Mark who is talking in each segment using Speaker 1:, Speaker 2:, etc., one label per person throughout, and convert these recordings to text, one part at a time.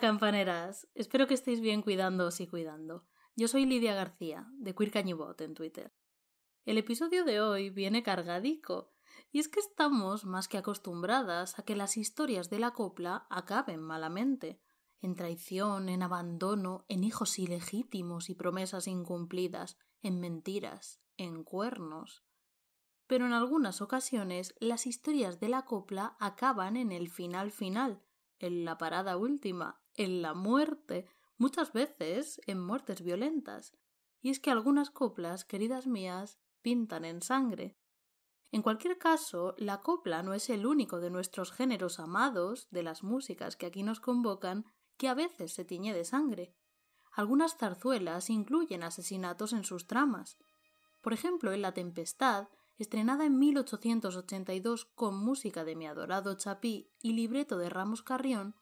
Speaker 1: Campaneras. Espero que estéis bien cuidándoos y cuidando. Yo soy Lidia García, de Queer Cañibot en Twitter. El episodio de hoy viene cargadico, y es que estamos más que acostumbradas a que las historias de la copla acaben malamente, en traición, en abandono, en hijos ilegítimos y promesas incumplidas, en mentiras, en cuernos. Pero en algunas ocasiones las historias de la copla acaban en el final final, en la parada última, en la muerte, muchas veces en muertes violentas. Y es que algunas coplas, queridas mías, pintan en sangre. En cualquier caso, la copla no es el único de nuestros géneros amados, de las músicas que aquí nos convocan, que a veces se tiñe de sangre. Algunas zarzuelas incluyen asesinatos en sus tramas. Por ejemplo, en La Tempestad, estrenada en 1882 con música de mi adorado Chapí y libreto de Ramos Carrión,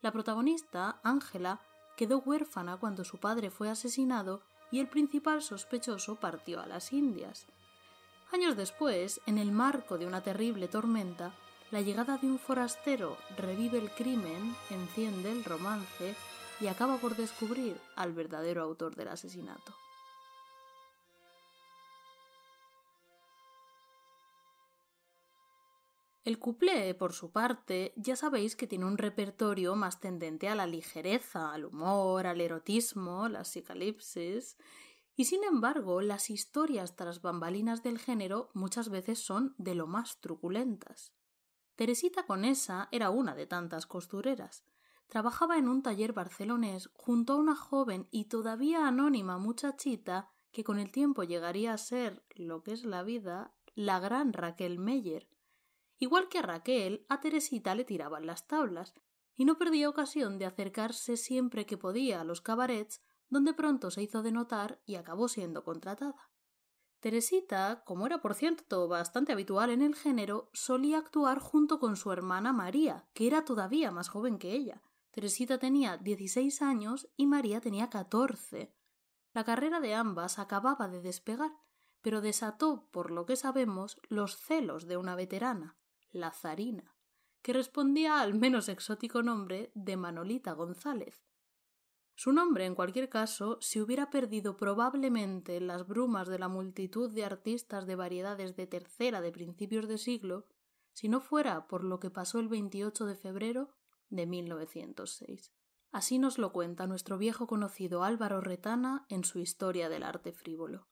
Speaker 1: la protagonista, Ángela, quedó huérfana cuando su padre fue asesinado y el principal sospechoso partió a las Indias. Años después, en el marco de una terrible tormenta, la llegada de un forastero revive el crimen, enciende el romance y acaba por descubrir al verdadero autor del asesinato. El cuplé, por su parte, ya sabéis que tiene un repertorio más tendente a la ligereza, al humor, al erotismo, la psicalipsis, y sin embargo, las historias tras bambalinas del género muchas veces son de lo más truculentas. Teresita Conesa era una de tantas costureras. Trabajaba en un taller barcelonés junto a una joven y todavía anónima muchachita que con el tiempo llegaría a ser, lo que es la vida, la gran Raquel Meyer. Igual que a Raquel, a Teresita le tiraban las tablas, y no perdía ocasión de acercarse siempre que podía a los cabarets, donde pronto se hizo de notar y acabó siendo contratada. Teresita, como era por cierto bastante habitual en el género, solía actuar junto con su hermana María, que era todavía más joven que ella. Teresita tenía 16 años y María tenía 14. La carrera de ambas acababa de despegar, pero desató, por lo que sabemos, los celos de una veterana, la zarina, que respondía al menos exótico nombre de Manolita González, su nombre, en cualquier caso, se hubiera perdido probablemente en las brumas de la multitud de artistas de variedades de tercera de principios de siglo, si no fuera por lo que pasó el 28 de febrero de 1906. Así nos lo cuenta nuestro viejo conocido Álvaro Retana en su Historia del arte frívolo.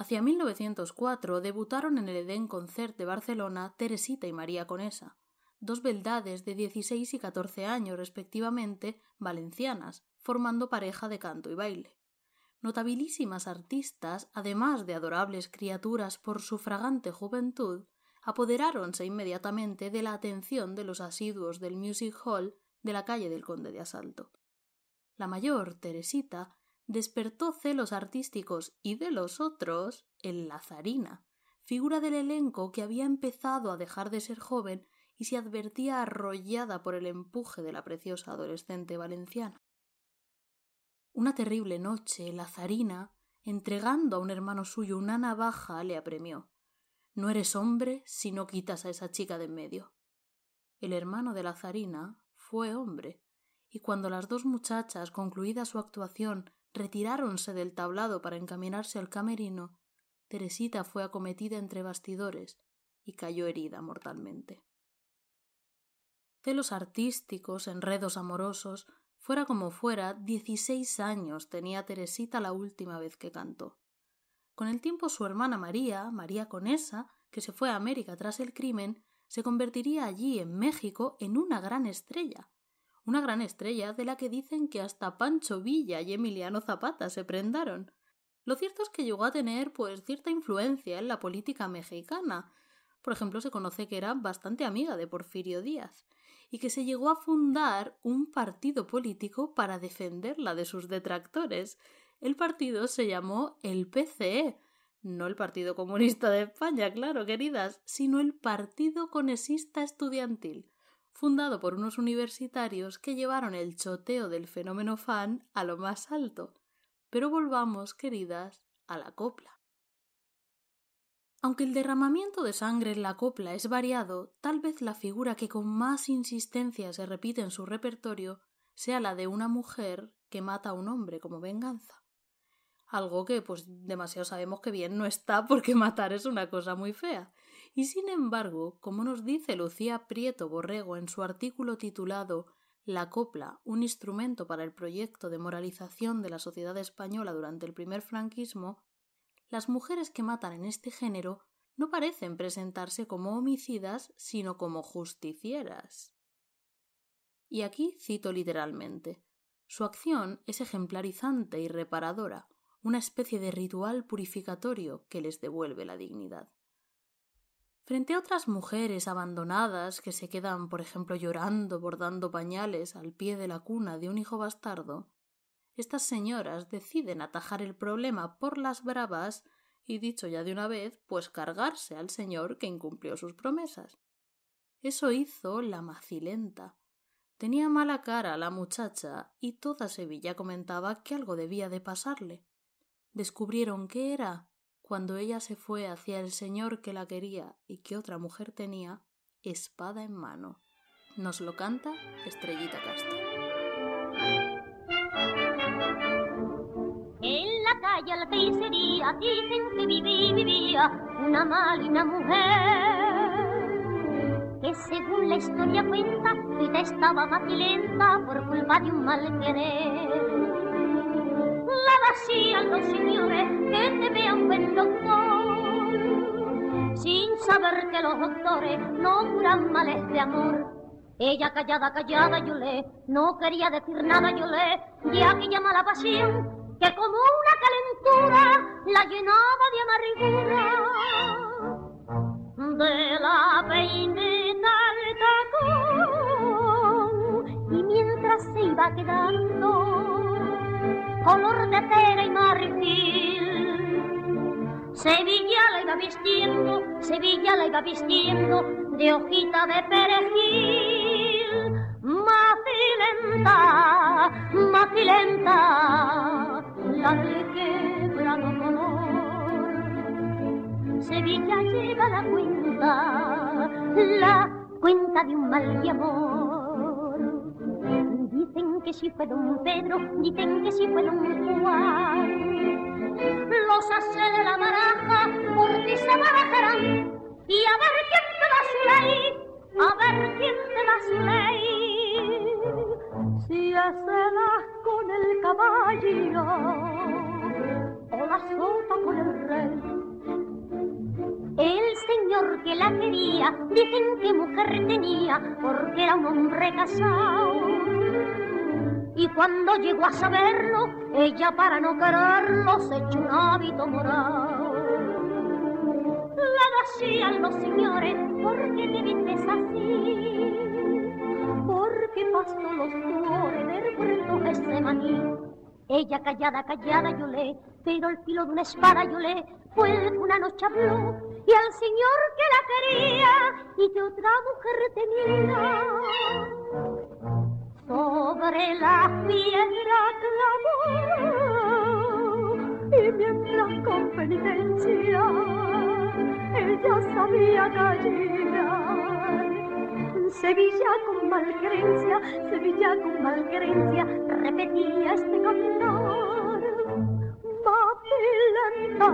Speaker 1: Hacia 1904 debutaron en el Edén Concert de Barcelona Teresita y María Conesa, dos beldades de 16 y 14 años respectivamente, valencianas, formando pareja de canto y baile. Notabilísimas artistas, además de adorables criaturas por su fragante juventud, apoderáronse inmediatamente de la atención de los asiduos del Music Hall de la calle del Conde de Asalto. La mayor, Teresita, despertó celos artísticos y de los otros en Lazarina, figura del elenco que había empezado a dejar de ser joven y se advertía arrollada por el empuje de la preciosa adolescente valenciana. Una terrible noche, la zarina, entregando a un hermano suyo una navaja, le apremió. No eres hombre si no quitas a esa chica de en medio. El hermano de la zarina fue hombre, y cuando las dos muchachas, concluida su actuación, retiráronse del tablado para encaminarse al camerino, Teresita fue acometida entre bastidores y cayó herida mortalmente. Celos artísticos, enredos amorosos, Fuera como fuera, dieciséis años tenía Teresita la última vez que cantó. Con el tiempo su hermana María, María Conesa, que se fue a América tras el crimen, se convertiría allí en México en una gran estrella. Una gran estrella de la que dicen que hasta Pancho Villa y Emiliano Zapata se prendaron. Lo cierto es que llegó a tener pues cierta influencia en la política mexicana. Por ejemplo, se conoce que era bastante amiga de Porfirio Díaz y que se llegó a fundar un partido político para defenderla de sus detractores. El partido se llamó el PCE, no el Partido Comunista de España, claro, queridas, sino el Partido Conesista Estudiantil, fundado por unos universitarios que llevaron el choteo del fenómeno fan a lo más alto. Pero volvamos, queridas, a la copla. Aunque el derramamiento de sangre en la copla es variado, tal vez la figura que con más insistencia se repite en su repertorio sea la de una mujer que mata a un hombre como venganza. Algo que, pues, demasiado sabemos que bien no está porque matar es una cosa muy fea. Y sin embargo, como nos dice Lucía Prieto Borrego en su artículo titulado La copla, un instrumento para el proyecto de moralización de la sociedad española durante el primer franquismo, las mujeres que matan en este género no parecen presentarse como homicidas, sino como justicieras. Y aquí cito literalmente. Su acción es ejemplarizante y reparadora, una especie de ritual purificatorio que les devuelve la dignidad. Frente a otras mujeres abandonadas que se quedan, por ejemplo, llorando, bordando pañales al pie de la cuna de un hijo bastardo, estas señoras deciden atajar el problema por las bravas y, dicho ya de una vez, pues cargarse al señor que incumplió sus promesas. Eso hizo la macilenta. Tenía mala cara la muchacha y toda Sevilla comentaba que algo debía de pasarle. Descubrieron qué era cuando ella se fue hacia el señor que la quería y que otra mujer tenía, espada en mano. Nos lo canta Estrellita Castro.
Speaker 2: En la calle la pizzería dicen que vivía, vivía una malina mujer que según la historia cuenta y estaba macilenta por culpa de un mal querer la vacían los señores que te vean buen doctor, sin saber que los doctores no curan males de amor. Ella callada, callada, yo le, no quería decir nada, yo le, y aquí llama la pasión, que como una calentura la llenaba de amargura. De la peineta al tacón, y mientras se iba quedando, color de cera y marfil. Sevilla la iba vistiendo, Sevilla la iba vistiendo de hojita de perejil. Macilenta, macilenta, la del quebrado color. Sevilla lleva la cuenta, la cuenta de un mal de amor. Que si fue don Pedro, dicen que si fue don Juan. Los hace de la baraja por ti se barajarán. Y a ver quién te da su ley, a ver quién te da su ley. Si hacelas con el caballo o la sota con el rey. El señor que la quería, dicen que mujer tenía, porque era un hombre casado y cuando llegó a saberlo, ella para no quererlo se echó un hábito morado. La vacían los señores, porque te vistes así? Porque pasó los flores del puerto ese maní. Ella callada, callada yo le, pero el filo de una espada yo le, fue una noche habló y al señor que la quería y que otra mujer tenía sobre la piedra clamó y mientras con penitencia ella sabía callar. Sevilla con malquerencia, Sevilla con malquerencia, repetía este cantar. Macilenta,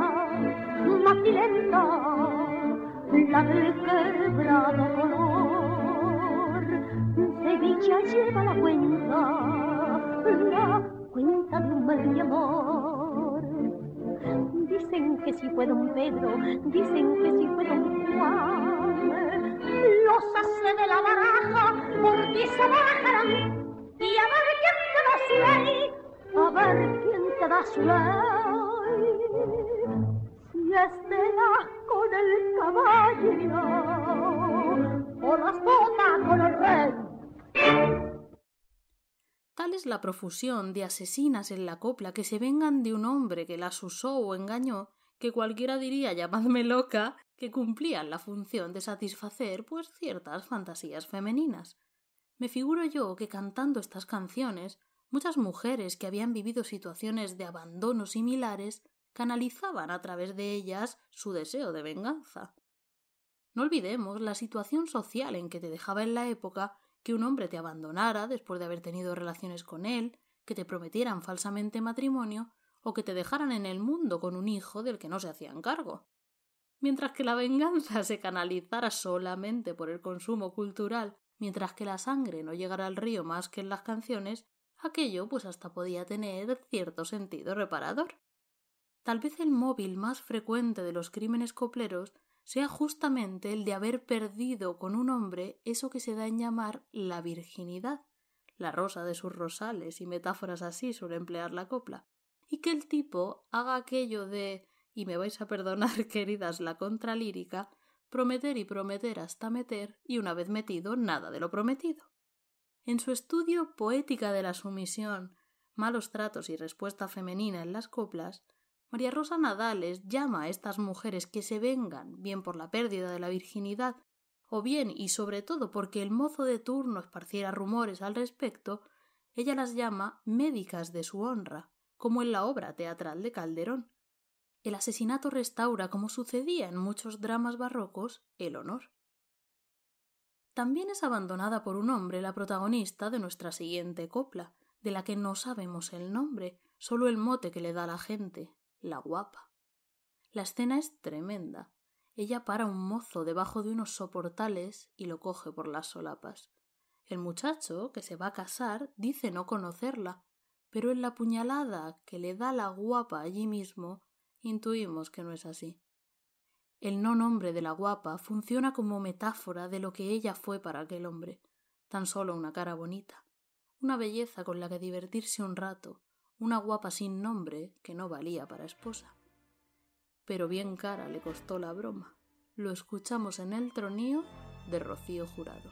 Speaker 2: macilenta, la del Sevilla lleva la cuenta, la cuenta de un mal de amor. Dicen que si fue don Pedro, dicen que si fue don Juan. Los hace de la baraja, por ti se bajarán. Y a ver quién te da su ley, a ver quién te da su ley. Si es de con el caballo, o las botas con el rey.
Speaker 1: Tal es la profusión de asesinas en la copla que se vengan de un hombre que las usó o engañó, que cualquiera diría llamadme loca, que cumplían la función de satisfacer pues ciertas fantasías femeninas. Me figuro yo que cantando estas canciones, muchas mujeres que habían vivido situaciones de abandono similares canalizaban a través de ellas su deseo de venganza. No olvidemos la situación social en que te dejaba en la época que un hombre te abandonara después de haber tenido relaciones con él, que te prometieran falsamente matrimonio o que te dejaran en el mundo con un hijo del que no se hacían cargo. Mientras que la venganza se canalizara solamente por el consumo cultural, mientras que la sangre no llegara al río más que en las canciones, aquello pues hasta podía tener cierto sentido reparador. Tal vez el móvil más frecuente de los crímenes copleros sea justamente el de haber perdido con un hombre eso que se da en llamar la virginidad, la rosa de sus rosales y metáforas así sobre emplear la copla, y que el tipo haga aquello de y me vais a perdonar, queridas, la contralírica, prometer y prometer hasta meter, y una vez metido, nada de lo prometido. En su estudio Poética de la sumisión, malos tratos y respuesta femenina en las coplas, María Rosa Nadales llama a estas mujeres que se vengan, bien por la pérdida de la virginidad, o bien y sobre todo porque el mozo de turno esparciera rumores al respecto, ella las llama médicas de su honra, como en la obra teatral de Calderón. El asesinato restaura, como sucedía en muchos dramas barrocos, el honor. También es abandonada por un hombre la protagonista de nuestra siguiente copla, de la que no sabemos el nombre, solo el mote que le da la gente, la guapa. La escena es tremenda. Ella para un mozo debajo de unos soportales y lo coge por las solapas. El muchacho, que se va a casar, dice no conocerla, pero en la puñalada que le da la guapa allí mismo, intuimos que no es así. El no nombre de la guapa funciona como metáfora de lo que ella fue para aquel hombre, tan solo una cara bonita, una belleza con la que divertirse un rato, una guapa sin nombre que no valía para esposa. Pero bien cara le costó la broma. Lo escuchamos en el tronío de Rocío Jurado.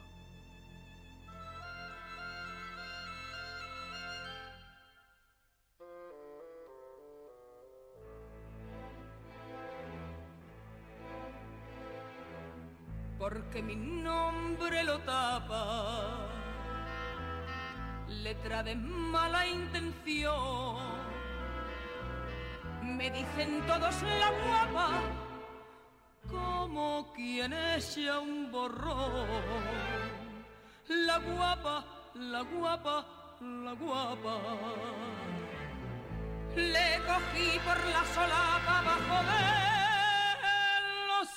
Speaker 3: porque mi nombre lo tapa letra de mala intención. Me dicen todos la guapa, como quien echa un borrón. La guapa, la guapa, la guapa. Le cogí por la solapa bajo de los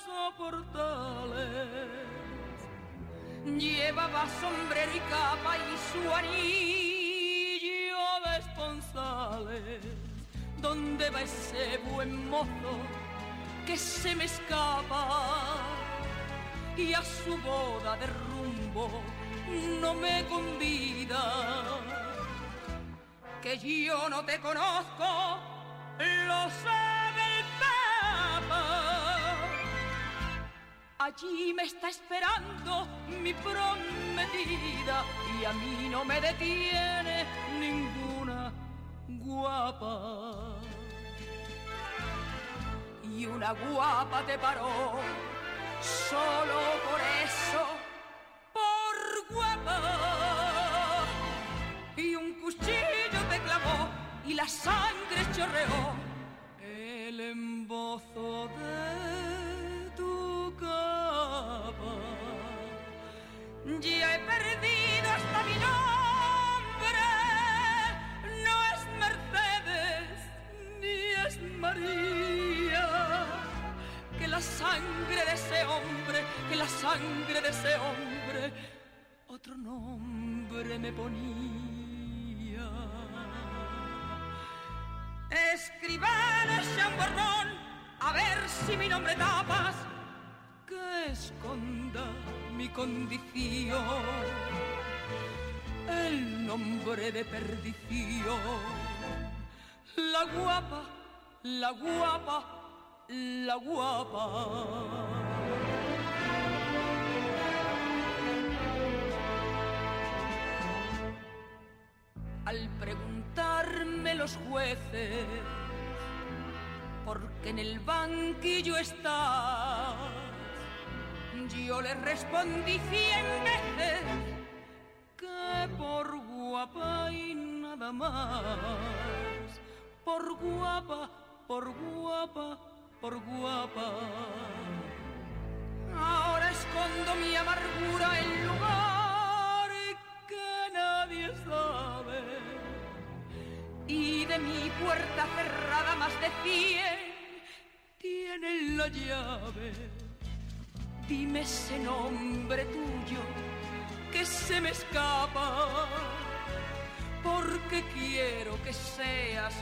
Speaker 3: Llevaba sombrero y capa y su anillo de esponsales. ¿Dónde va ese buen mozo que se me escapa? Y a su boda de rumbo no me convida. Que yo no te conozco, lo sabe Allí me está esperando mi prometida y a mí no me detiene ninguna guapa. Y una guapa te paró solo por eso, por guapa. Y un cuchillo te clavó y la sangre chorreó el embozo sangre de ese hombre, que la sangre de ese hombre, otro nombre me ponía. Escriban ese borrón, a ver si mi nombre tapas que esconda mi condición, el nombre de perdición. La guapa, la guapa, la guapa. Al preguntarme los jueces por qué en el banquillo está yo le respondí cien veces que por guapa y nada más, por guapa, por guapa, por guapa. Ahora escondo mi amargura en lugar que nadie sabe. Y de mi puerta cerrada más de cien tienen la llave. Dime ese nombre tuyo que se me escapa, porque quiero que seas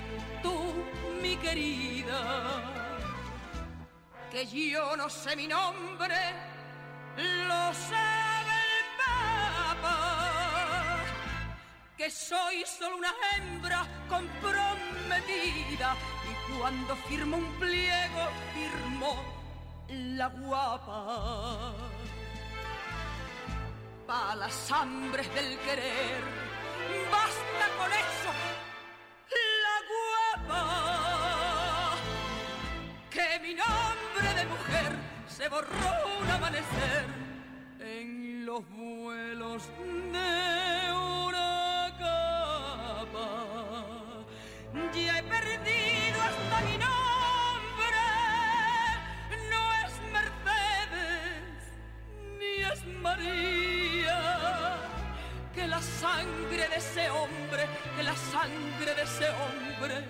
Speaker 3: tú mi querida que yo no sé mi nombre, lo sabe el Papa. Que soy solo una hembra comprometida y cuando firmo un pliego firmo la guapa. Pa' las hambres del querer, basta con eso, la guapa. Que mi nombre de mujer se borró un amanecer en los vuelos de una capa. Ya he perdido hasta mi nombre, no es Mercedes ni es María. Que la sangre de ese hombre, que la sangre de ese hombre,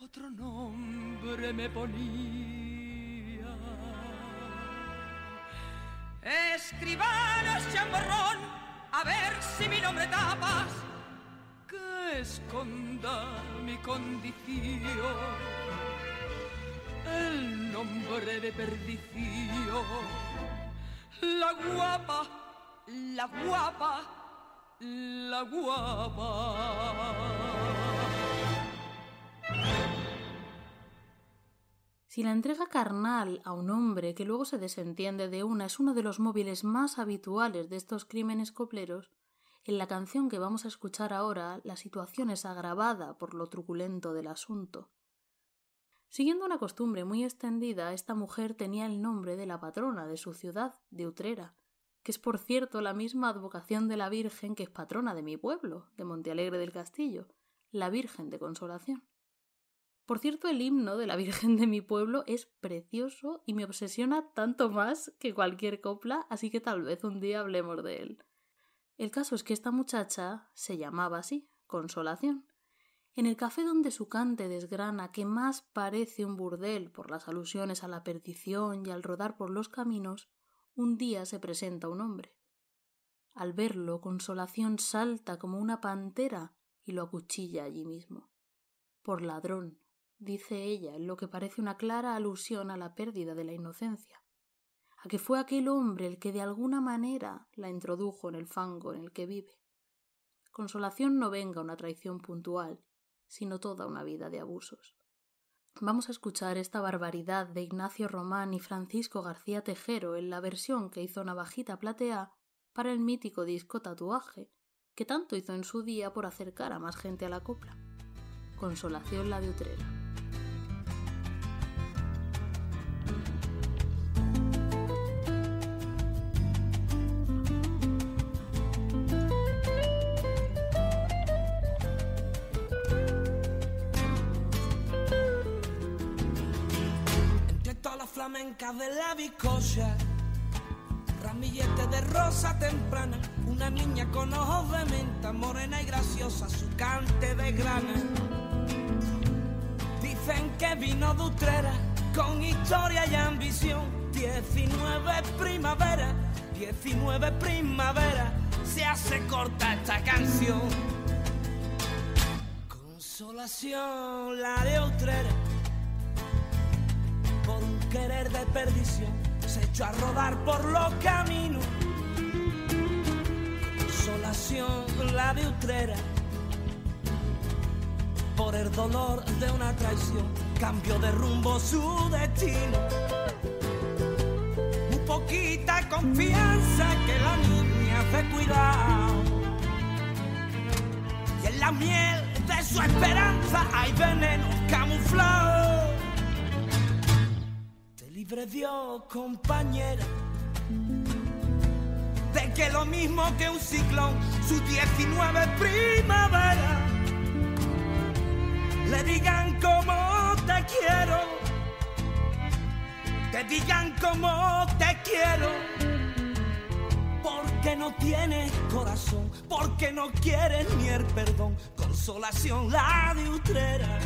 Speaker 3: otro nombre me ponía. Escribano chamorrón, a ver si mi nombre tapas, que esconda mi condición. El nombre de perdición, la guapa, la guapa, la guapa.
Speaker 1: Si la entrega carnal a un hombre que luego se desentiende de una es uno de los móviles más habituales de estos crímenes copleros, en la canción que vamos a escuchar ahora la situación es agravada por lo truculento del asunto. Siguiendo una costumbre muy extendida, esta mujer tenía el nombre de la patrona de su ciudad, de Utrera, que es por cierto la misma advocación de la Virgen que es patrona de mi pueblo, de Montealegre del Castillo, la Virgen de Consolación. Por cierto, el himno de la Virgen de mi pueblo es precioso y me obsesiona tanto más que cualquier copla, así que tal vez un día hablemos de él. El caso es que esta muchacha se llamaba así, Consolación. En el café donde su cante desgrana que más parece un burdel por las alusiones a la perdición y al rodar por los caminos, un día se presenta un hombre. Al verlo, Consolación salta como una pantera y lo acuchilla allí mismo. Por ladrón, dice ella en lo que parece una clara alusión a la pérdida de la inocencia, a que fue aquel hombre el que de alguna manera la introdujo en el fango en el que vive. Consolación no venga una traición puntual, sino toda una vida de abusos. Vamos a escuchar esta barbaridad de Ignacio Román y Francisco García Tejero en la versión que hizo Navajita Platea para el mítico disco Tatuaje, que tanto hizo en su día por acercar a más gente a la copla. Consolación la de Utrera.
Speaker 4: De la bizcocha, ramillete de rosa temprana, una niña con ojos de menta, morena y graciosa, su cante de grana. Dicen que vino de Utrera, con historia y ambición, 19 primavera, 19 primavera, se hace corta esta canción. Consolación, la de Utrera querer de perdición se echó a rodar por los caminos. Consolación la de Utrera por el dolor de una traición cambió de rumbo su destino. Muy poquita confianza que la niña hace cuidado. Y en la miel de su esperanza hay veneno camuflado libre Dios, compañera, de que lo mismo que un ciclón, sus 19 primavera, le digan como te quiero, te digan como te quiero, porque no tienes corazón, porque no quieres ni el perdón. Consolación la de Utrera.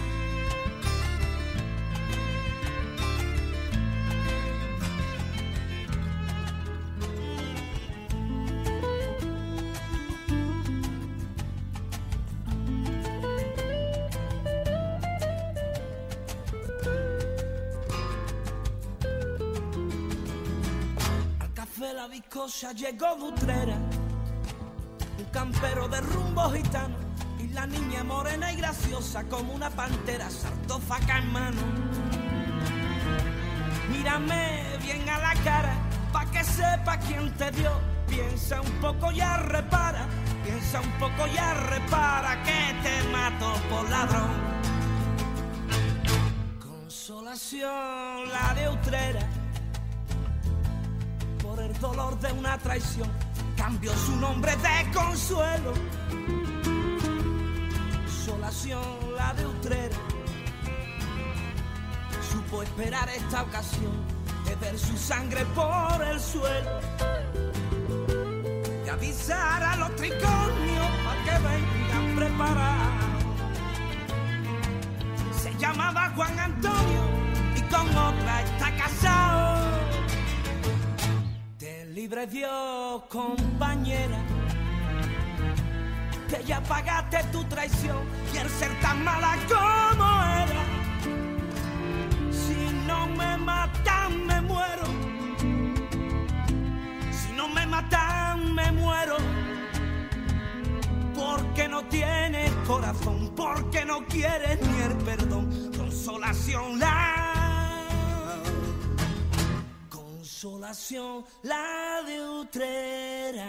Speaker 4: Viscosa llegó Dutrera, un campero de rumbo gitano, y la niña morena y graciosa como una pantera, sartófaga en mano. Mírame bien a la cara, pa' que sepa quién te dio. Piensa un poco ya repara, piensa un poco ya repara que te mato por ladrón. Consolación la de Utrera dolor de una traición, cambió su nombre de consuelo. Solación la de Utrera, supo esperar esta ocasión de ver su sangre por el suelo. De avisar a los triconios para que vengan preparados. Se llamaba Juan Antonio y con otra está casado libre Dios, compañera, que ya pagaste tu traición y el ser tan mala como era. Si no me matan, me muero. Si no me matan, me muero. Porque no tienes corazón, porque no quieres ni el perdón. Consolación la la de.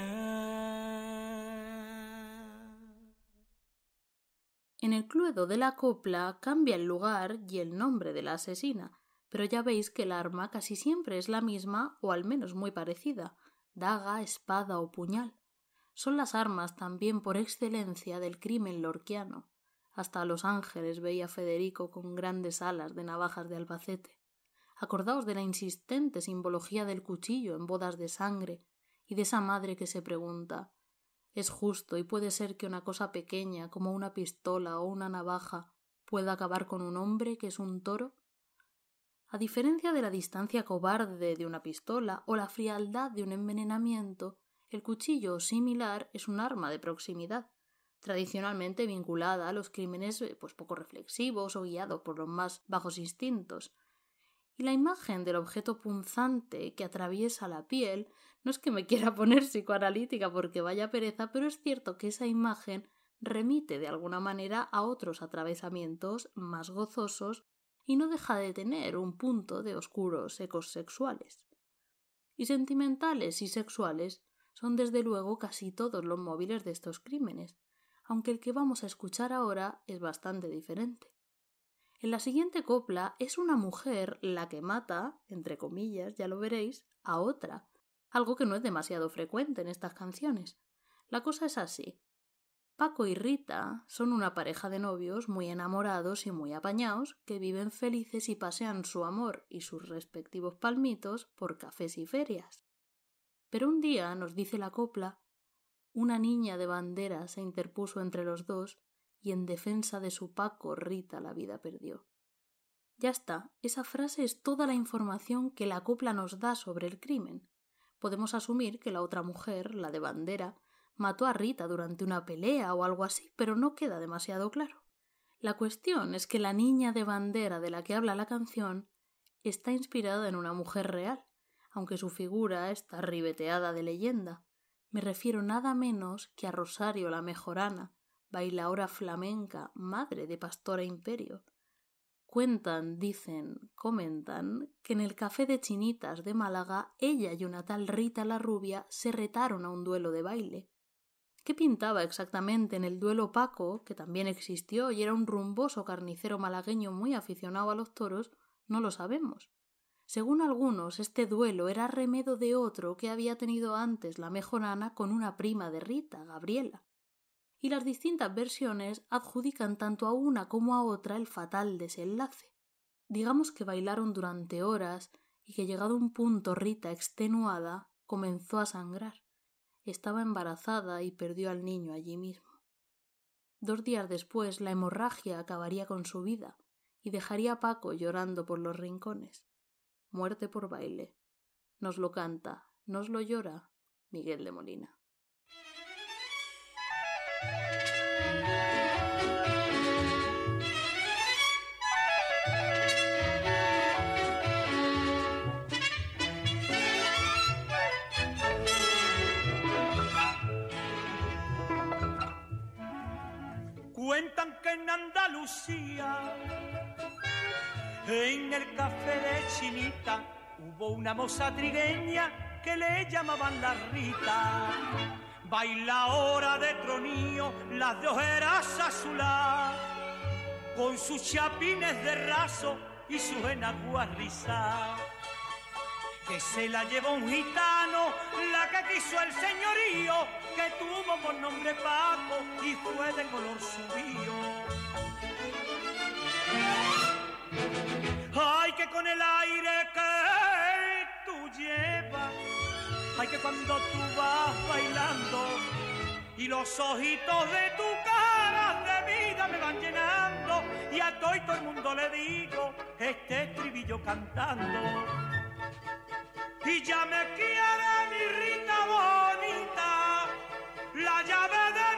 Speaker 1: En el cluedo de la copla cambia el lugar y el nombre de la asesina, pero ya veis que el arma casi siempre es la misma o al menos muy parecida daga, espada o puñal. Son las armas también por excelencia del crimen lorquiano. Hasta los ángeles veía Federico con grandes alas de navajas de Albacete. Acordaos de la insistente simbología del cuchillo en bodas de sangre y de esa madre que se pregunta ¿Es justo y puede ser que una cosa pequeña como una pistola o una navaja pueda acabar con un hombre que es un toro? A diferencia de la distancia cobarde de una pistola o la frialdad de un envenenamiento, el cuchillo similar es un arma de proximidad, tradicionalmente vinculada a los crímenes pues poco reflexivos o guiado por los más bajos instintos, y la imagen del objeto punzante que atraviesa la piel no es que me quiera poner psicoanalítica porque vaya pereza, pero es cierto que esa imagen remite de alguna manera a otros atravesamientos más gozosos y no deja de tener un punto de oscuros ecos sexuales. Y sentimentales y sexuales son desde luego casi todos los móviles de estos crímenes, aunque el que vamos a escuchar ahora es bastante diferente. En la siguiente copla es una mujer la que mata, entre comillas, ya lo veréis, a otra, algo que no es demasiado frecuente en estas canciones. La cosa es así. Paco y Rita son una pareja de novios muy enamorados y muy apañados que viven felices y pasean su amor y sus respectivos palmitos por cafés y ferias. Pero un día, nos dice la copla, una niña de bandera se interpuso entre los dos y en defensa de su Paco Rita la vida perdió. Ya está, esa frase es toda la información que la copla nos da sobre el crimen. Podemos asumir que la otra mujer, la de bandera, mató a Rita durante una pelea o algo así, pero no queda demasiado claro. La cuestión es que la niña de bandera de la que habla la canción está inspirada en una mujer real, aunque su figura está ribeteada de leyenda. Me refiero nada menos que a Rosario la Mejorana, bailaora flamenca, madre de Pastora Imperio. Cuentan, dicen, comentan que en el café de Chinitas de Málaga ella y una tal Rita la rubia se retaron a un duelo de baile. ¿Qué pintaba exactamente en el duelo Paco, que también existió y era un rumboso carnicero malagueño muy aficionado a los toros? No lo sabemos. Según algunos, este duelo era remedo de otro que había tenido antes la mejorana con una prima de Rita, Gabriela y las distintas versiones adjudican tanto a una como a otra el fatal desenlace. Digamos que bailaron durante horas y que llegado un punto Rita extenuada comenzó a sangrar. estaba embarazada y perdió al niño allí mismo. Dos días después la hemorragia acabaría con su vida y dejaría a Paco llorando por los rincones. Muerte por baile. Nos lo canta, nos lo llora Miguel de Molina.
Speaker 5: En el café de Chinita, hubo una moza trigueña que le llamaban la Rita. Baila hora de tronío, las de ojeras azuladas, con sus chapines de raso y sus enaguas rizadas que se la llevó un gitano, la que quiso el señorío, que tuvo por nombre Paco y fue de color subido. Con el aire que tú llevas, ay, que cuando tú vas bailando y los ojitos de tu cara de vida me van llenando y a todo y todo el mundo le digo este estribillo cantando. Y ya me quiere mi Rita bonita, la llave de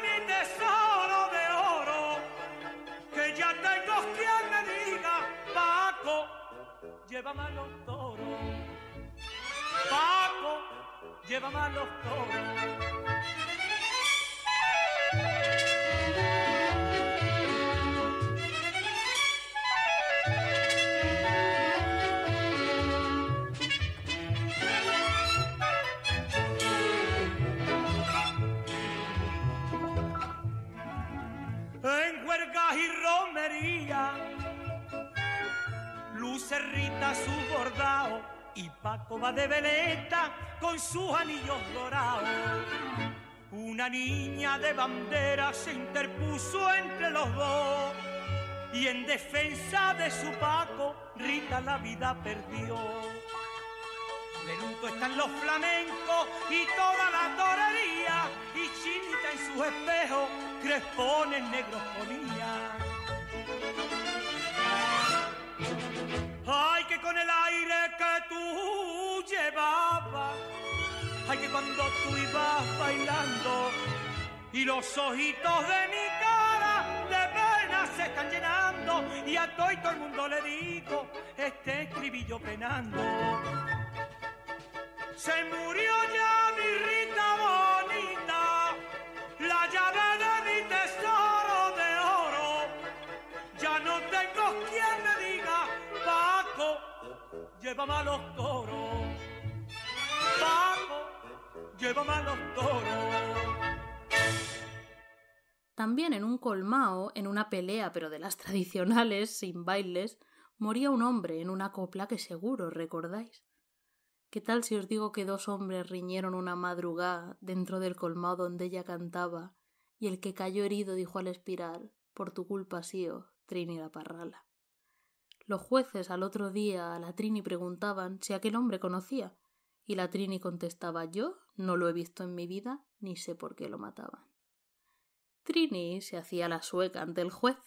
Speaker 5: llévame a los toros, Paco, llévame a los toros. De veleta con sus anillos dorados. Una niña de bandera se interpuso entre los dos y en defensa de su Paco Rita la vida perdió. De luto están los flamencos y toda la torería y Chinita en sus espejos crespones negros ponía. Ay, que con el aire que tú ay, que cuando tú ibas bailando y los ojitos de mi cara de pena se están llenando y a todo y todo el mundo le digo, este escribillo penando. Se murió ya mi Rita bonita, la llave de mi tesoro de oro. Ya no tengo quien me diga, Paco, llévame a los toros. Paco, llévame a los toros.
Speaker 1: También en un colmao, en una pelea, pero de las tradicionales, sin bailes, moría un hombre en una copla que seguro recordáis. ¿Qué tal si os digo que dos hombres riñeron una madrugada dentro del colmado donde ella cantaba y el que cayó herido dijo al espiral por tu culpa, sío, Trini la parrala? Los jueces al otro día a la Trini preguntaban si aquel hombre conocía y la Trini contestaba yo no lo he visto en mi vida ni sé por qué lo mataban. Trini se hacía la sueca ante el juez.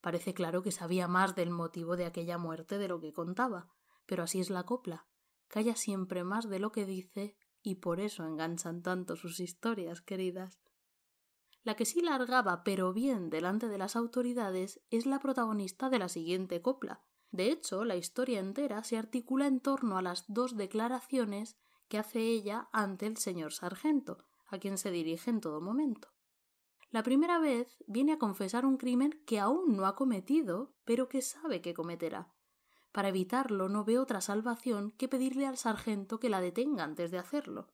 Speaker 1: Parece claro que sabía más del motivo de aquella muerte de lo que contaba, pero así es la copla calla siempre más de lo que dice y por eso enganchan tanto sus historias, queridas. La que sí largaba pero bien delante de las autoridades es la protagonista de la siguiente copla. De hecho, la historia entera se articula en torno a las dos declaraciones que hace ella ante el señor sargento, a quien se dirige en todo momento. La primera vez viene a confesar un crimen que aún no ha cometido, pero que sabe que cometerá. Para evitarlo no veo otra salvación que pedirle al sargento que la detenga antes de hacerlo.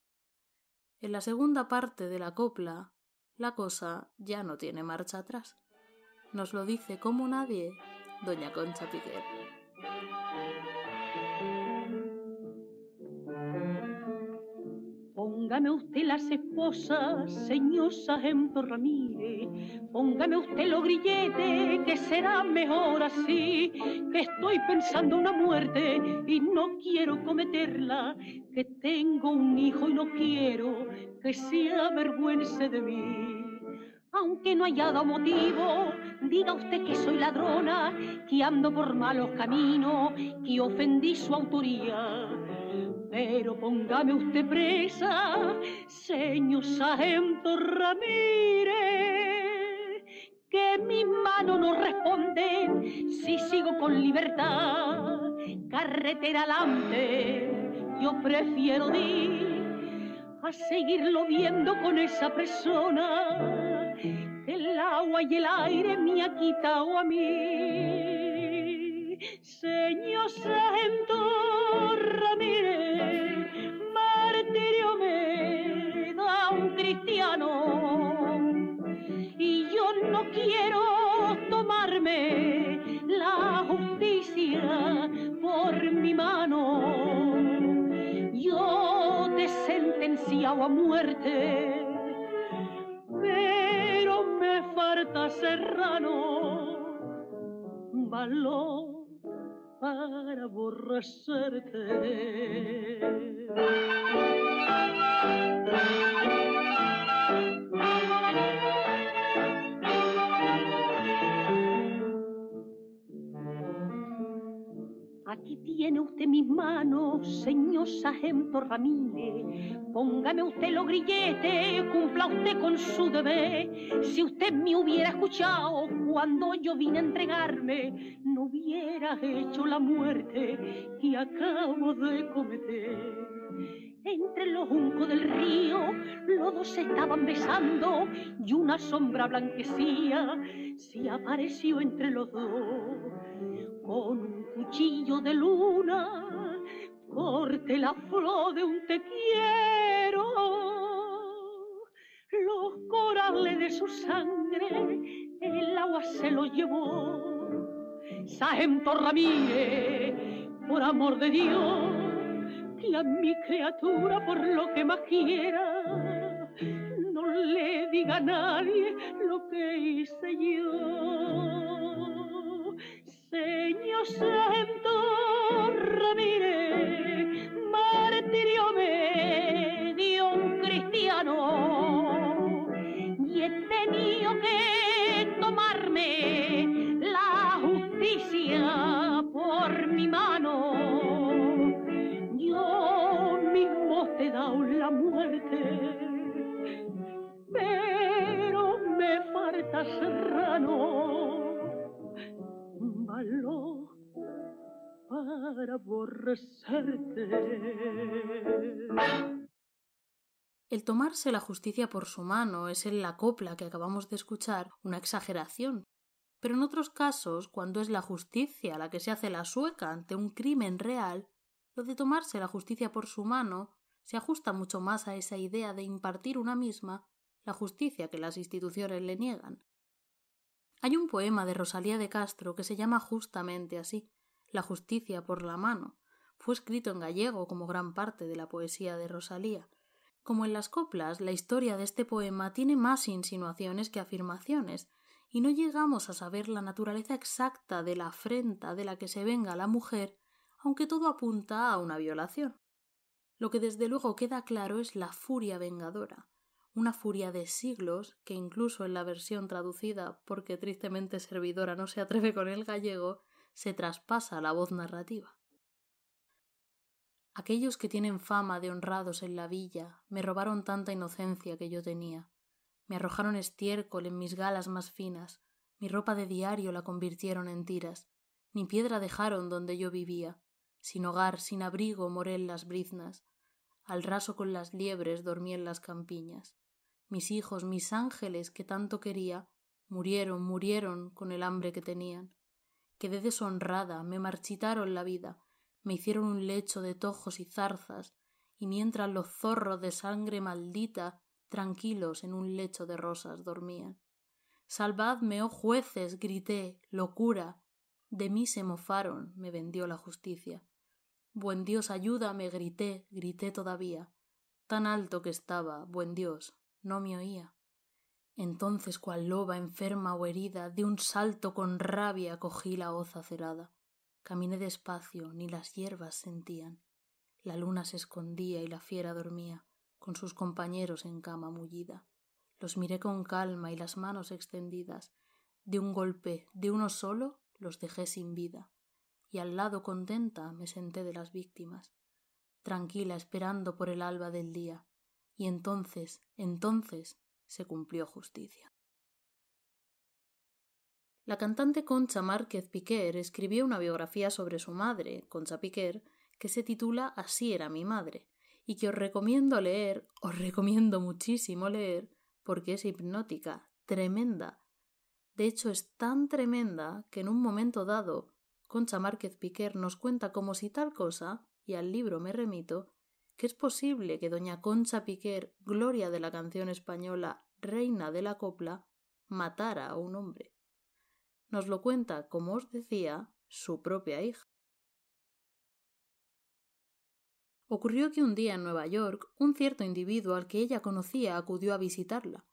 Speaker 1: En la segunda parte de la copla, la cosa ya no tiene marcha atrás. Nos lo dice como nadie doña Concha Piquer.
Speaker 2: Póngame usted las esposas, señor Sargento Ramírez. Póngame usted los grilletes, que será mejor así. Que estoy pensando una muerte y no quiero cometerla. Que tengo un hijo y no quiero que se avergüence de mí. Aunque no haya dado motivo, diga usted que soy ladrona, que ando por malos caminos, que ofendí su autoría pero póngame usted presa, señor sargento Ramírez, que mis manos no responden si sigo con libertad. Carretera adelante, yo prefiero ir a seguirlo viendo con esa persona que el agua y el aire me ha quitado a mí. Señor Santo Ramírez, martirio me da un cristiano y yo no quiero tomarme la justicia por mi mano. Yo te sentenciado a muerte, pero me falta serrano valor para aborrecerte. Aquí tiene usted mis manos, señor Sargento Ramírez. Póngame usted los grilletes, cumpla usted con su deber. Si usted me hubiera escuchado cuando yo vine a entregarme, no hubiera hecho la muerte que acabo de cometer. Entre los juncos del río, los dos se estaban besando y una sombra blanquecía se apareció entre los dos cuchillo de luna corte la flor de un te quiero. Los corales de su sangre el agua se lo llevó. Sargento Ramírez, por amor de Dios, que a mi criatura por lo que más quiera, no le diga a nadie lo que hice yo. Señor Santo Ramírez, martirio me dio un cristiano y he tenido que tomarme la justicia por mi mano. Yo mismo te he dado la muerte, pero me falta serrano
Speaker 1: El tomarse la justicia por su mano es en la copla que acabamos de escuchar una exageración. Pero en otros casos, cuando es la justicia la que se hace la sueca ante un crimen real, lo de tomarse la justicia por su mano se ajusta mucho más a esa idea de impartir una misma la justicia que las instituciones le niegan. Hay un poema de Rosalía de Castro que se llama justamente así, La justicia por la mano. Fue escrito en gallego como gran parte de la poesía de Rosalía. Como en las coplas, la historia de este poema tiene más insinuaciones que afirmaciones, y no llegamos a saber la naturaleza exacta de la afrenta de la que se venga la mujer, aunque todo apunta a una violación. Lo que desde luego queda claro es la furia vengadora, una furia de siglos que incluso en la versión traducida, porque tristemente servidora no se atreve con el gallego, se traspasa la voz narrativa. Aquellos que tienen fama de honrados en la villa me robaron tanta inocencia que yo tenía, me arrojaron estiércol en mis galas más finas, mi ropa de diario la convirtieron en tiras, ni piedra dejaron donde yo vivía, sin hogar, sin abrigo moré en las briznas, al raso con las liebres dormí en las campiñas. Mis hijos, mis ángeles que tanto quería, murieron, murieron con el hambre que tenían. Quedé deshonrada, me marchitaron la vida, me hicieron un lecho de tojos y zarzas, y mientras los zorros de sangre maldita, tranquilos en un lecho de rosas dormían. Salvadme, oh jueces, grité, locura. De mí se mofaron, me vendió la justicia. Buen Dios, ayúdame, grité, grité todavía tan alto que estaba, buen Dios, no me oía. Entonces, cual loba enferma o herida, de un salto con rabia cogí la hoz acerada. Caminé despacio, ni las hierbas sentían. La luna se escondía y la fiera dormía, con sus compañeros en cama mullida. Los miré con calma y las manos extendidas. De un golpe, de uno solo, los dejé sin vida. Y al lado contenta me senté de las víctimas, tranquila esperando por el alba del día. Y entonces, entonces, se cumplió justicia. La cantante Concha Márquez Piquer escribió una biografía sobre su madre, Concha Piquer, que se titula Así era mi madre, y que os recomiendo leer, os recomiendo muchísimo leer, porque es hipnótica, tremenda. De hecho, es tan tremenda que en un momento dado, Concha Márquez Piquer nos cuenta como si tal cosa, y al libro me remito, que es posible que doña Concha Piquer, gloria de la canción española, reina de la copla, matara a un hombre. Nos lo cuenta, como os decía, su propia hija. Ocurrió que un día en Nueva York un cierto individuo al que ella conocía acudió a visitarla.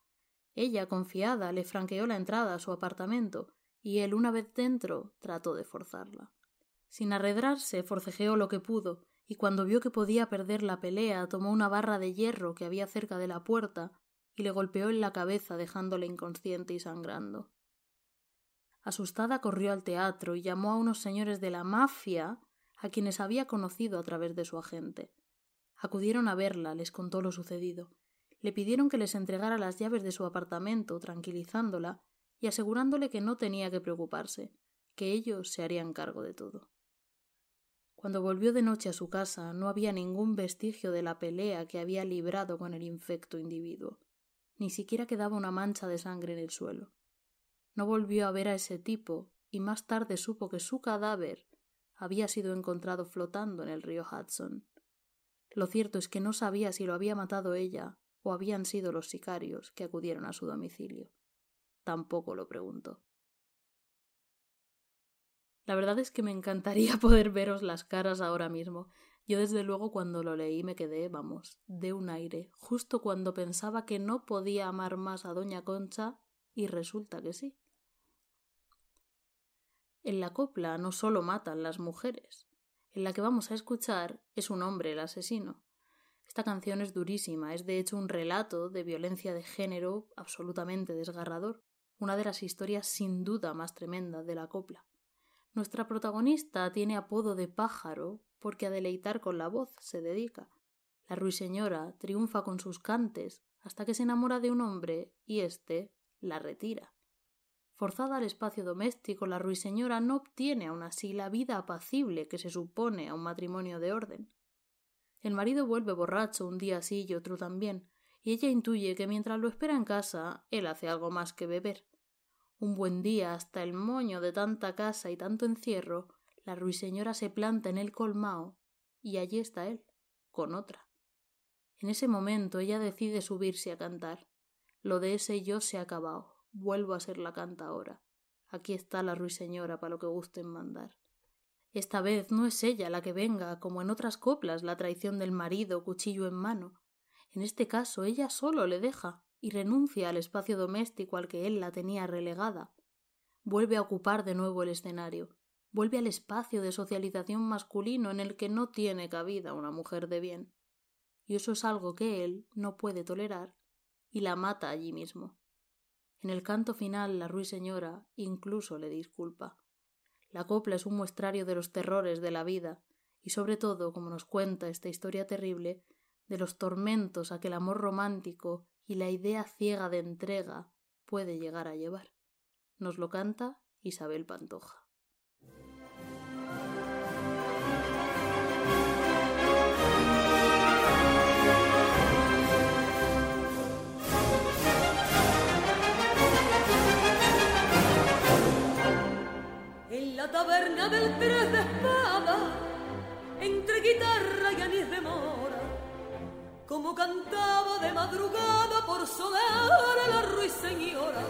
Speaker 1: Ella, confiada, le franqueó la entrada a su apartamento, y él, una vez dentro, trató de forzarla. Sin arredrarse, forcejeó lo que pudo, y cuando vio que podía perder la pelea, tomó una barra de hierro que había cerca de la puerta y le golpeó en la cabeza dejándole inconsciente y sangrando. Asustada corrió al teatro y llamó a unos señores de la mafia a quienes había conocido a través de su agente. Acudieron a verla, les contó lo sucedido. Le pidieron que les entregara las llaves de su apartamento, tranquilizándola y asegurándole que no tenía que preocuparse, que ellos se harían cargo de todo. Cuando volvió de noche a su casa no había ningún vestigio de la pelea que había librado con el infecto individuo. Ni siquiera quedaba una mancha de sangre en el suelo. No volvió a ver a ese tipo y más tarde supo que su cadáver había sido encontrado flotando en el río Hudson. Lo cierto es que no sabía si lo había matado ella o habían sido los sicarios que acudieron a su domicilio. Tampoco lo preguntó. La verdad es que me encantaría poder veros las caras ahora mismo. Yo desde luego cuando lo leí me quedé, vamos, de un aire, justo cuando pensaba que no podía amar más a doña Concha y resulta que sí. En la copla no solo matan las mujeres. En la que vamos a escuchar es un hombre el asesino. Esta canción es durísima, es de hecho un relato de violencia de género absolutamente desgarrador, una de las historias sin duda más tremendas de la copla. Nuestra protagonista tiene apodo de pájaro porque a deleitar con la voz se dedica. La ruiseñora triunfa con sus cantes hasta que se enamora de un hombre y éste la retira. Forzada al espacio doméstico, la ruiseñora no obtiene aún así la vida apacible que se supone a un matrimonio de orden. El marido vuelve borracho un día sí y otro también, y ella intuye que mientras lo espera en casa, él hace algo más que beber. Un buen día, hasta el moño de tanta casa y tanto encierro, la ruiseñora se planta en el colmao, y allí está él, con otra. En ese momento ella decide subirse a cantar. Lo de ese yo se ha acabado. Vuelvo a ser la canta ahora. Aquí está la ruiseñora para lo que gusten mandar. Esta vez no es ella la que venga, como en otras coplas, la traición del marido, cuchillo en mano. En este caso ella solo le deja y renuncia al espacio doméstico al que él la tenía relegada. Vuelve a ocupar de nuevo el escenario, vuelve al espacio de socialización masculino en el que no tiene cabida una mujer de bien. Y eso es algo que él no puede tolerar y la mata allí mismo. En el canto final la ruiseñora incluso le disculpa. La copla es un muestrario de los terrores de la vida y sobre todo, como nos cuenta esta historia terrible, de los tormentos a que el amor romántico y la idea ciega de entrega puede llegar a llevar. Nos lo canta Isabel Pantoja.
Speaker 3: la taberna del tres de espada, entre guitarra y anís de mora, como cantaba de madrugada por sonar a la ruiseñora.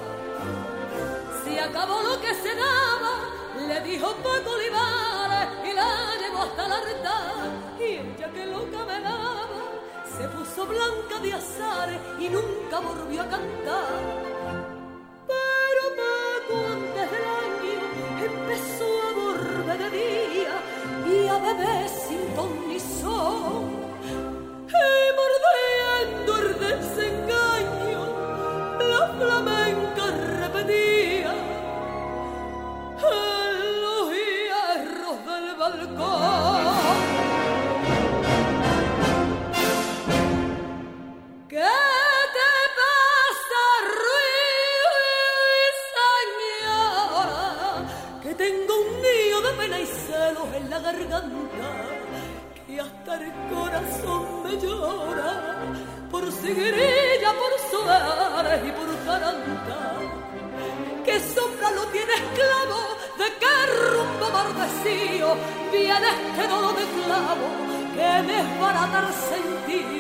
Speaker 3: Si acabó lo que se daba, le dijo Paco Olivares y la llevó hasta la altar, y ella que loca me daba,
Speaker 2: se puso blanca de azar y nunca volvió a cantar. Pero Paco antes del año empezó a volver de día y a beber flamenca repetía en los hierros del balcón. ¿Qué te pasa, ruiseñora? Que tengo un nido de pena y celos en la garganta, que hasta el corazón me llora por seguirilla, por soares y por caranta. Que sombra lo tiene esclavo, de qué rumbo bardecío viene este dodo de clavo que desbarata el sentido.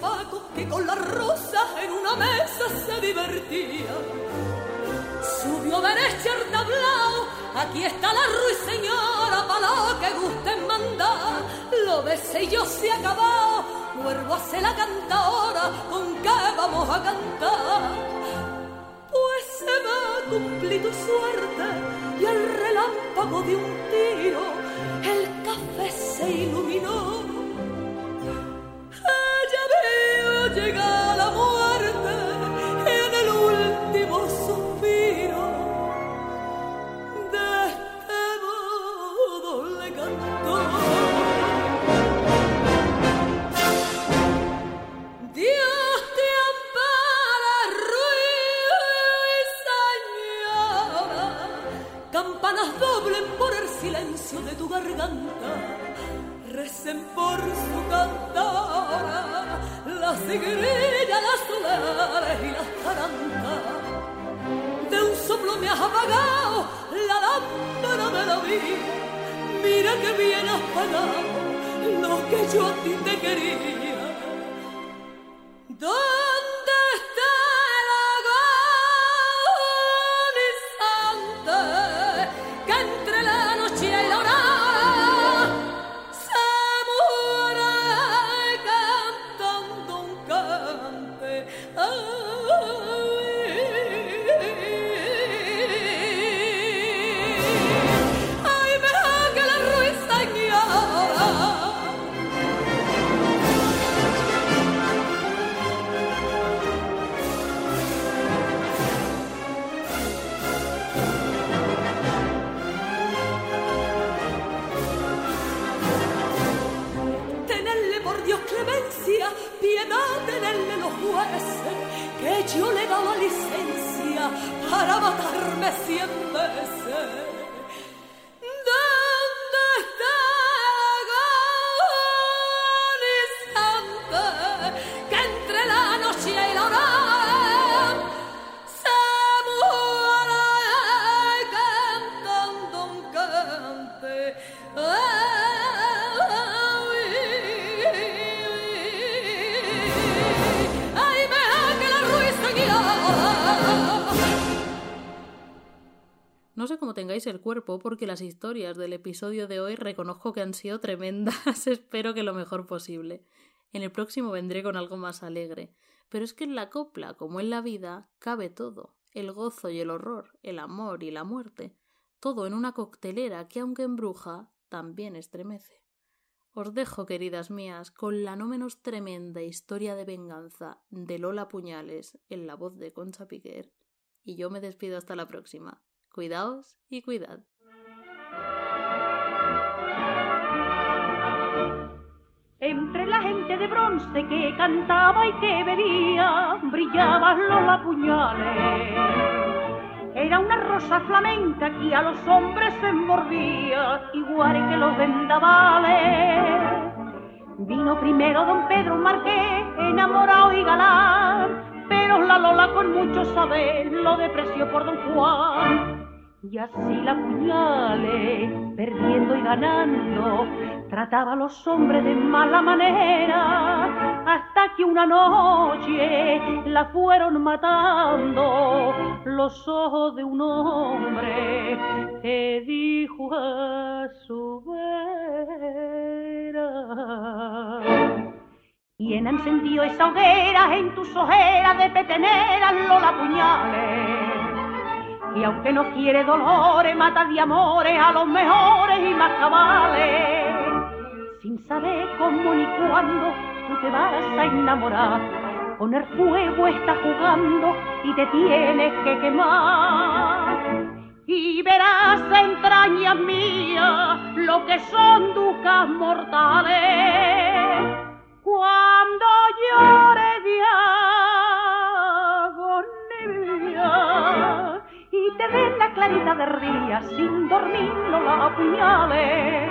Speaker 2: Paco que con la rosa en una mesa se divertía. Subió derecha al tablao, aquí está la ruiseñora para lo que gusten mandar. Lo besé y yo se acabado, vuelvo a ser la cantadora con que vamos a cantar pues se va tu suerte y al relámpago de un tiro el café se iluminó.
Speaker 1: Porque las historias del episodio de hoy reconozco que han sido tremendas, espero que lo mejor posible. En el próximo vendré con algo más alegre, pero es que en la copla, como en la vida, cabe todo, el gozo y el horror, el amor y la muerte, todo en una coctelera que aunque embruja, también estremece. Os dejo, queridas mías, con la no menos tremenda historia de venganza de Lola Puñales en la voz de Concha Piquer, y yo me despido hasta la próxima. Cuidaos y cuidad.
Speaker 2: Entre la gente de bronce que cantaba y que bebía, brillaban los puñales. Era una rosa flamenca que a los hombres se mordía, igual que los vendavales. Vino primero don Pedro Marqués, enamorado y galán, pero la Lola con mucho saber lo depreció por don Juan. Y así la puñale, perdiendo y ganando, trataba a los hombres de mala manera, hasta que una noche la fueron matando los ojos de un hombre que dijo a su vera. ¿Quién encendió esa hoguera en tus ojeras de peteneras, la puñales? Y aunque no quiere dolores, mata de amores a los mejores y más cabales. Sin saber cómo ni cuándo tú te vas a enamorar. Con el fuego está jugando y te tienes que quemar. Y verás entrañas mías lo que son ducas mortales. Cuando llore de den la clarita de día sin dormir no la apuñales.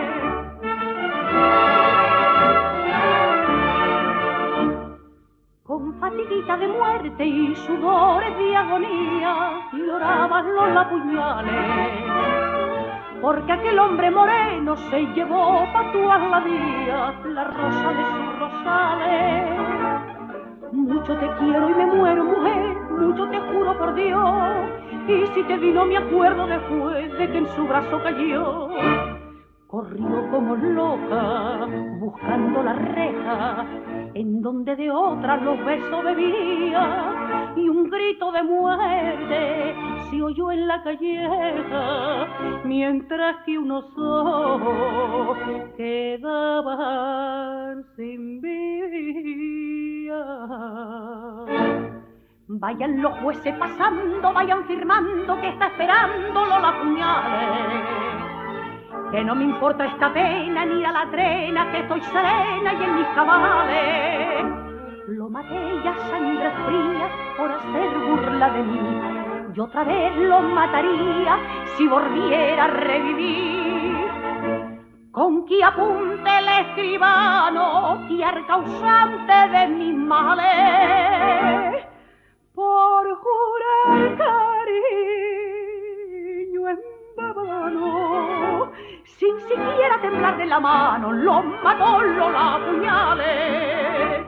Speaker 2: Con fatiguita de muerte y sudores de agonía lloraban los puñales. Porque aquel hombre moreno se llevó pa' tu día la rosa de sus rosales. Mucho te quiero y me muero, mujer, mucho te juro por Dios y si te vi no me acuerdo después de que en su brazo cayó. Corrió como loca buscando la reja en donde de otra los besos bebía y un grito de muerte se oyó en la calleja mientras que unos ojos quedaban sin vida. Vayan los jueces pasando, vayan firmando que está esperando la puñales. Que no me importa esta pena ni a la trena, que estoy serena y en mis cabales. Lo maté ya sangre fría por hacer burla de mí. Y otra vez lo mataría si volviera a revivir. Con que apunte el escribano, que causante de mis males por jurar cariño en vano, sin siquiera temblar de la mano, lo mató, lo la puñale.